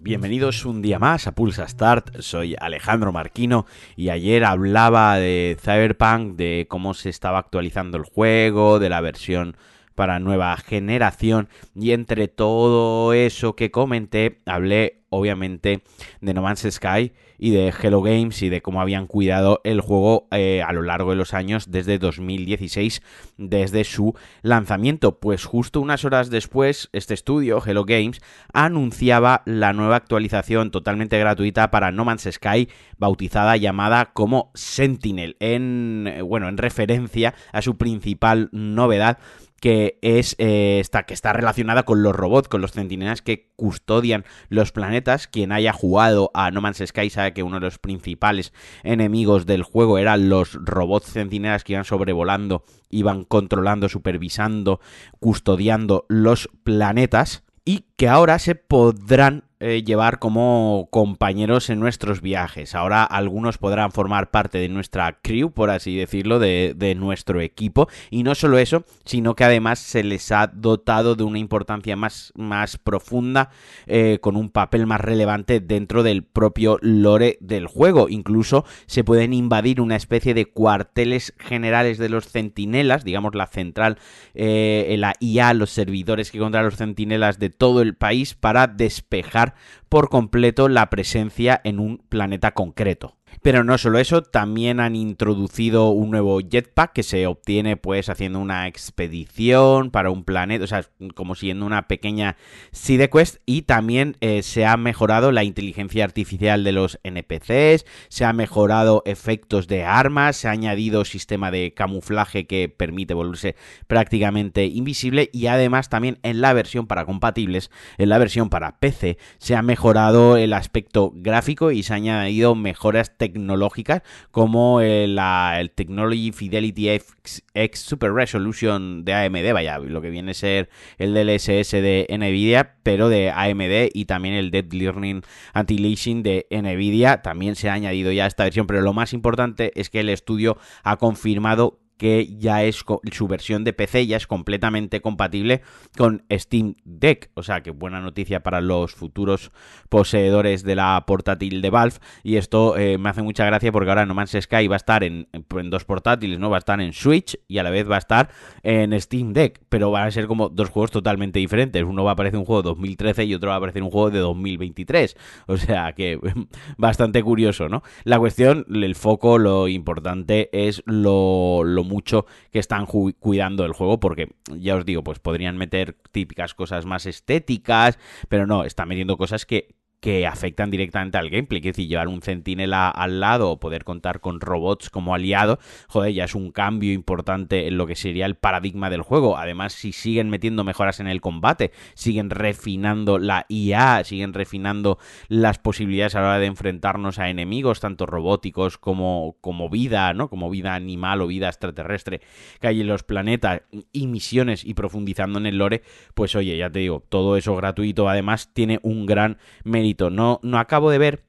Bienvenidos un día más a Pulsa Start, soy Alejandro Marquino y ayer hablaba de Cyberpunk, de cómo se estaba actualizando el juego, de la versión para nueva generación y entre todo eso que comenté hablé obviamente de No Man's Sky y de Hello Games y de cómo habían cuidado el juego eh, a lo largo de los años desde 2016, desde su lanzamiento. Pues justo unas horas después, este estudio, Hello Games, anunciaba la nueva actualización totalmente gratuita para No Man's Sky, bautizada llamada como Sentinel, en, bueno, en referencia a su principal novedad que es eh, que está relacionada con los robots, con los centinelas que custodian los planetas. Quien haya jugado a No Man's Sky sabe que uno de los principales enemigos del juego eran los robots centinelas que iban sobrevolando, iban controlando, supervisando, custodiando los planetas y que ahora se podrán eh, llevar como compañeros en nuestros viajes. Ahora algunos podrán formar parte de nuestra crew, por así decirlo, de, nuestro equipo. Y no solo eso, sino que además se les ha dotado de una importancia más, más profunda, eh, con un papel más relevante dentro del propio lore del juego. Incluso se pueden invadir una especie de cuarteles generales de los centinelas, digamos la central, eh, la IA, los servidores que controlan los centinelas de todo el país para despejar por completo la presencia en un planeta concreto. Pero no solo eso, también han introducido un nuevo jetpack que se obtiene pues haciendo una expedición para un planeta, o sea, como siendo una pequeña side quest. Y también eh, se ha mejorado la inteligencia artificial de los NPCs, se ha mejorado efectos de armas, se ha añadido sistema de camuflaje que permite volverse prácticamente invisible. Y además también en la versión para compatibles, en la versión para PC, se ha mejorado el aspecto gráfico y se han añadido mejoras tecnológicas como el, el Technology Fidelity X, Super Resolution de AMD, vaya, lo que viene a ser el DLSS de Nvidia, pero de AMD y también el Deep Learning Anti-Leasing de Nvidia también se ha añadido ya esta versión, pero lo más importante es que el estudio ha confirmado que ya es su versión de PC ya es completamente compatible con Steam Deck, o sea que buena noticia para los futuros poseedores de la portátil de Valve. Y esto eh, me hace mucha gracia porque ahora No Man's Sky va a estar en, dos portátiles, no va a estar en Switch y a la vez va a estar en Steam Deck, pero van a ser como dos juegos totalmente diferentes, uno va a aparecer un juego de 2013 y otro va a aparecer un juego de 2023, o sea que bastante curioso, ¿no? La cuestión, el foco, lo importante es lo, lo mucho que están cuidando el juego, porque ya os digo, pues podrían meter típicas cosas más estéticas, pero no, están metiendo cosas que, que afectan directamente al gameplay. Es decir, llevar un centinela al lado o poder contar con robots como aliado, joder, ya es un cambio importante en lo que sería el paradigma del juego. Además, si siguen metiendo mejoras en el combate, siguen refinando la IA, siguen refinando las posibilidades a la hora de enfrentarnos a enemigos, tanto robóticos como, como vida, ¿no? Como vida animal o vida extraterrestre que hay en los planetas y misiones y profundizando en el lore, pues oye, ya te digo, todo eso gratuito además tiene un gran no, no acabo de ver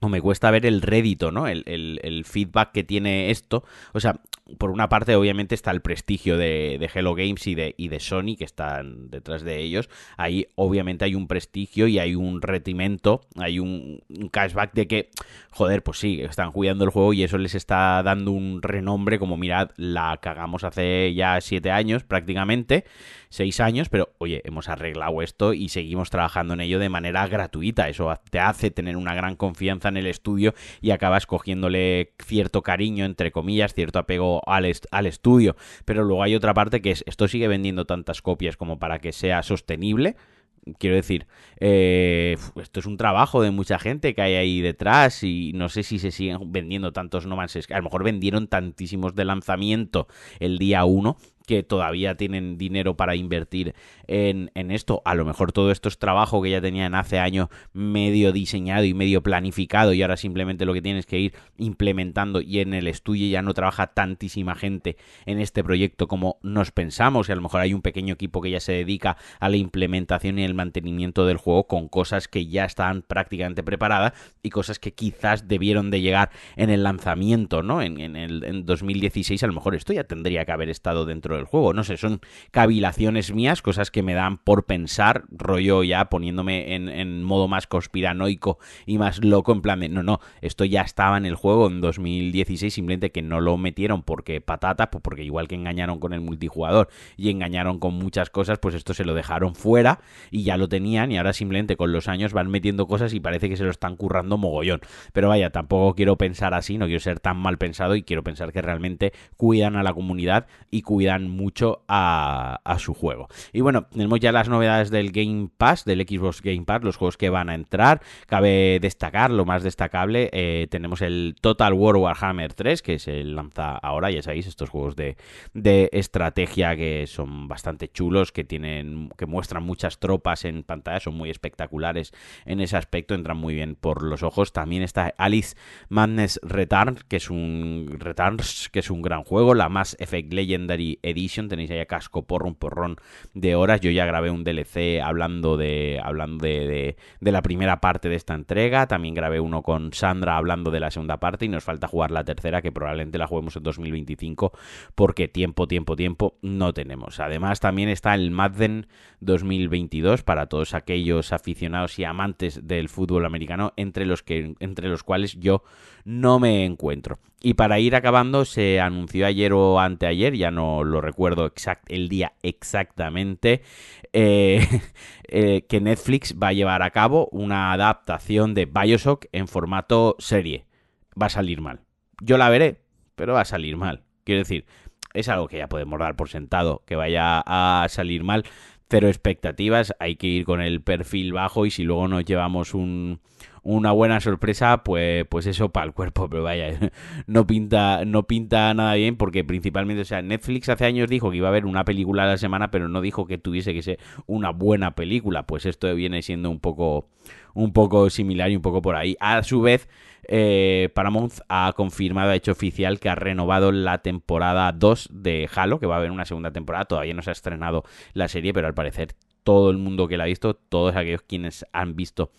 o me cuesta ver el rédito, ¿no? El, el, feedback que tiene esto. O sea, por una parte, obviamente, está el prestigio de, de, Hello Games y de, y de Sony, que están detrás de ellos. Ahí, obviamente, hay un prestigio y hay un retimento, hay un, cashback de que, joder, pues sí, están cuidando el juego y eso les está dando un renombre, como mirad, la cagamos hace ya siete años prácticamente seis años, pero oye, hemos arreglado esto y seguimos trabajando en ello de manera gratuita. Eso te hace tener una gran confianza en el estudio y acabas cogiéndole cierto cariño, entre comillas, cierto apego al, al estudio. Pero luego hay otra parte que es, esto sigue vendiendo tantas copias como para que sea sostenible quiero decir, eh, esto es un trabajo de mucha gente que hay ahí detrás y no sé si se siguen vendiendo tantos No Man's. A lo mejor vendieron tantísimos de lanzamiento el día 1 que todavía tienen dinero para invertir en, en, esto. A lo mejor todo esto es trabajo que ya tenían hace años medio diseñado y medio planificado y ahora simplemente lo que tienes que ir implementando y en el estudio ya no trabaja tantísima gente en este proyecto como nos pensamos y a lo mejor hay un pequeño equipo que ya se dedica a la implementación y el mantenimiento del juego con cosas que ya están prácticamente preparadas y cosas que quizás debieron de llegar en el lanzamiento, ¿no? En, en el en 2016 a lo mejor esto ya tendría que haber estado dentro del juego. No sé, son cavilaciones mías, cosas que me dan por pensar, rollo ya poniéndome en, en modo más conspiranoico y más loco, en plan de, no, no, esto ya estaba en el juego en 2016, simplemente que no lo metieron porque patata, pues porque igual que engañaron con el multijugador y engañaron con muchas cosas, pues esto se lo dejaron fuera y ya lo tenían y ahora simplemente con los años van metiendo cosas y parece que se lo están currando mogollón. Pero vaya, tampoco quiero pensar así, no quiero ser tan mal pensado y quiero pensar que realmente cuidan a la comunidad y cuidan mucho a, su juego. Y bueno, tenemos ya las novedades del Game Pass, del Xbox Game Pass, los juegos que van a entrar. Cabe destacar, lo más destacable, eh, tenemos el Total War Warhammer 3, que se lanza ahora, ya sabéis, estos juegos de, de estrategia que son bastante chulos, que tienen, que muestran muchas tropas en pantalla, son muy espectaculares en ese aspecto, entran muy bien por los ojos. También está Alice Madness Return, que es un Returns, que es un gran juego, la Mass Effect Legendary Edition, tenéis ahí a casco porro, un porrón de horas. Yo ya grabé un DLC hablando de hablando de, de, de la primera parte de esta entrega, también grabé uno con Sandra hablando de la segunda parte y nos falta jugar la tercera que probablemente la juguemos en 2025 porque tiempo, tiempo, tiempo no tenemos. Además también está el Madden 2022 para todos aquellos aficionados y amantes del fútbol americano entre los que entre los cuales yo no me encuentro. Y para ir acabando, se anunció ayer o anteayer, ya no lo recuerdo exact, el día exactamente, eh, eh, que Netflix va a llevar a cabo una adaptación de Bioshock en formato serie. Va a salir mal. Yo la veré, pero va a salir mal. Quiero decir, es algo que ya podemos dar por sentado, que vaya a salir mal. Cero expectativas, hay que ir con el perfil bajo y si luego nos llevamos un, una buena sorpresa, pues, pues eso para el cuerpo, pero vaya, no pinta, no pinta nada bien porque principalmente, o sea, Netflix hace años dijo que iba a haber una película a la semana, pero no dijo que tuviese que ser una buena película, pues esto viene siendo un poco, un poco similar y un poco por ahí. A su vez, eh, Paramount ha confirmado, ha hecho oficial que ha renovado la temporada 2 de Halo, que va a haber una segunda temporada, todavía no se ha estrenado la serie, pero al parecer todo el mundo que la ha visto, todos aquellos quienes han visto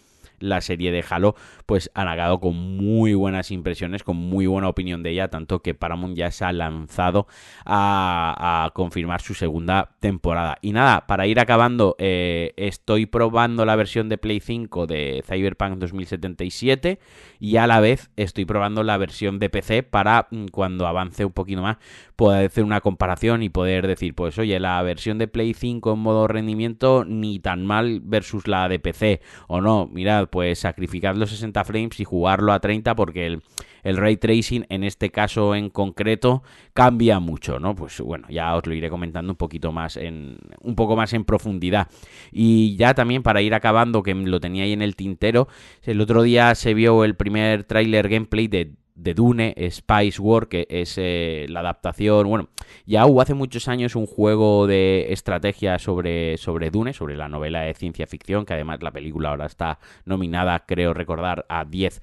la serie de Halo, pues han acabado con muy buenas impresiones, con muy buena opinión de ella, tanto que Paramount ya se ha lanzado a, confirmar su segunda temporada. Y nada, para ir acabando, eh, estoy probando la versión de Play 5 de Cyberpunk 2077 y a la vez estoy probando la versión de PC para mm, cuando avance un poquito más poder hacer una comparación y poder decir, pues oye, la versión de Play 5 en modo rendimiento ni tan mal versus la de PC o no, mirad, pues sacrificar los 60 frames y jugarlo a 30 porque el, el ray tracing en este caso en concreto cambia mucho, ¿no? Pues bueno, ya os lo iré comentando un poquito más en un poco más en profundidad. Y ya también para ir acabando que lo tenía ahí en el tintero, el otro día se vio el primer tráiler gameplay de de Dune, Spice War, que es eh, la adaptación. Bueno, ya hubo hace muchos años un juego de estrategia sobre, sobre Dune, sobre la novela de ciencia ficción, que además la película ahora está nominada, creo recordar, a 10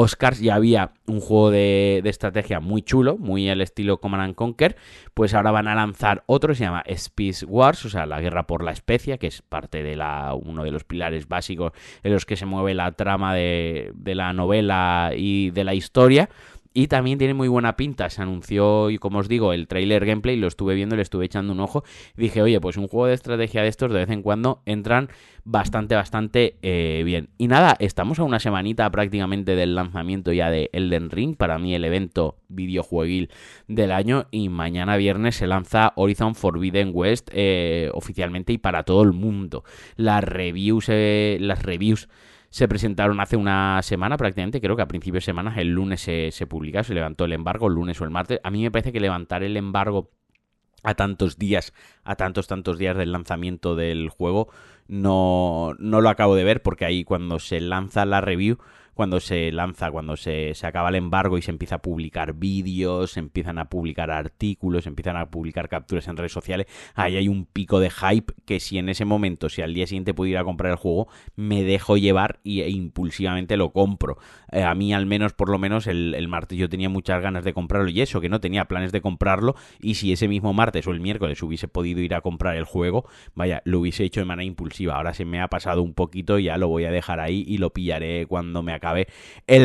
Oscars ya había un juego de, de, estrategia muy chulo, muy al estilo Command and Conquer, pues ahora van a lanzar otro, se llama Space Wars, o sea, la guerra por la especie, que es parte de la, uno de los pilares básicos en los que se mueve la trama de, de la novela y de la historia. Y también tiene muy buena pinta. Se anunció, y como os digo, el trailer gameplay, lo estuve viendo, le estuve echando un ojo. Dije, oye, pues un juego de estrategia de estos de vez en cuando entran bastante, bastante eh, bien. Y nada, estamos a una semanita prácticamente del lanzamiento ya de Elden Ring. Para mí el evento videojueguil del año. Y mañana viernes se lanza Horizon Forbidden West eh, oficialmente y para todo el mundo. Las reviews, eh, las reviews se presentaron hace una semana prácticamente, creo que a principios de semana, el lunes se, se publica, se levantó el embargo, el lunes o el martes. A mí me parece que levantar el embargo a tantos días, a tantos, tantos días del lanzamiento del juego, no, no lo acabo de ver porque ahí cuando se lanza la review cuando se lanza, cuando se, se acaba el embargo y se empieza a publicar vídeos, se empiezan a publicar artículos, se empiezan a publicar capturas en redes sociales, ahí hay un pico de hype que si en ese momento, si al día siguiente pudiera comprar el juego, me dejo llevar y, e impulsivamente lo compro. Eh, a mí al menos, por lo menos, el, el martes yo tenía muchas ganas de comprarlo y eso, que no tenía planes de comprarlo y si ese mismo martes o el miércoles hubiese podido ir a comprar el juego, vaya, lo hubiese hecho de manera impulsiva. Ahora se me ha pasado un poquito y ya lo voy a dejar ahí y lo pillaré cuando me acabe el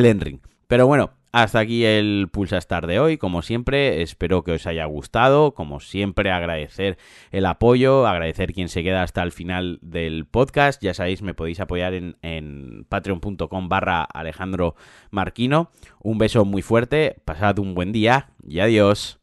Elden Pero bueno, hasta aquí el Pulsa Star de hoy. Como siempre, espero que os haya gustado. Como siempre, agradecer el apoyo, agradecer quien se queda hasta el final del podcast. Ya sabéis, me podéis apoyar en, en patreon.com barra Alejandro Marquino. Un beso muy fuerte, pasad un buen día y adiós.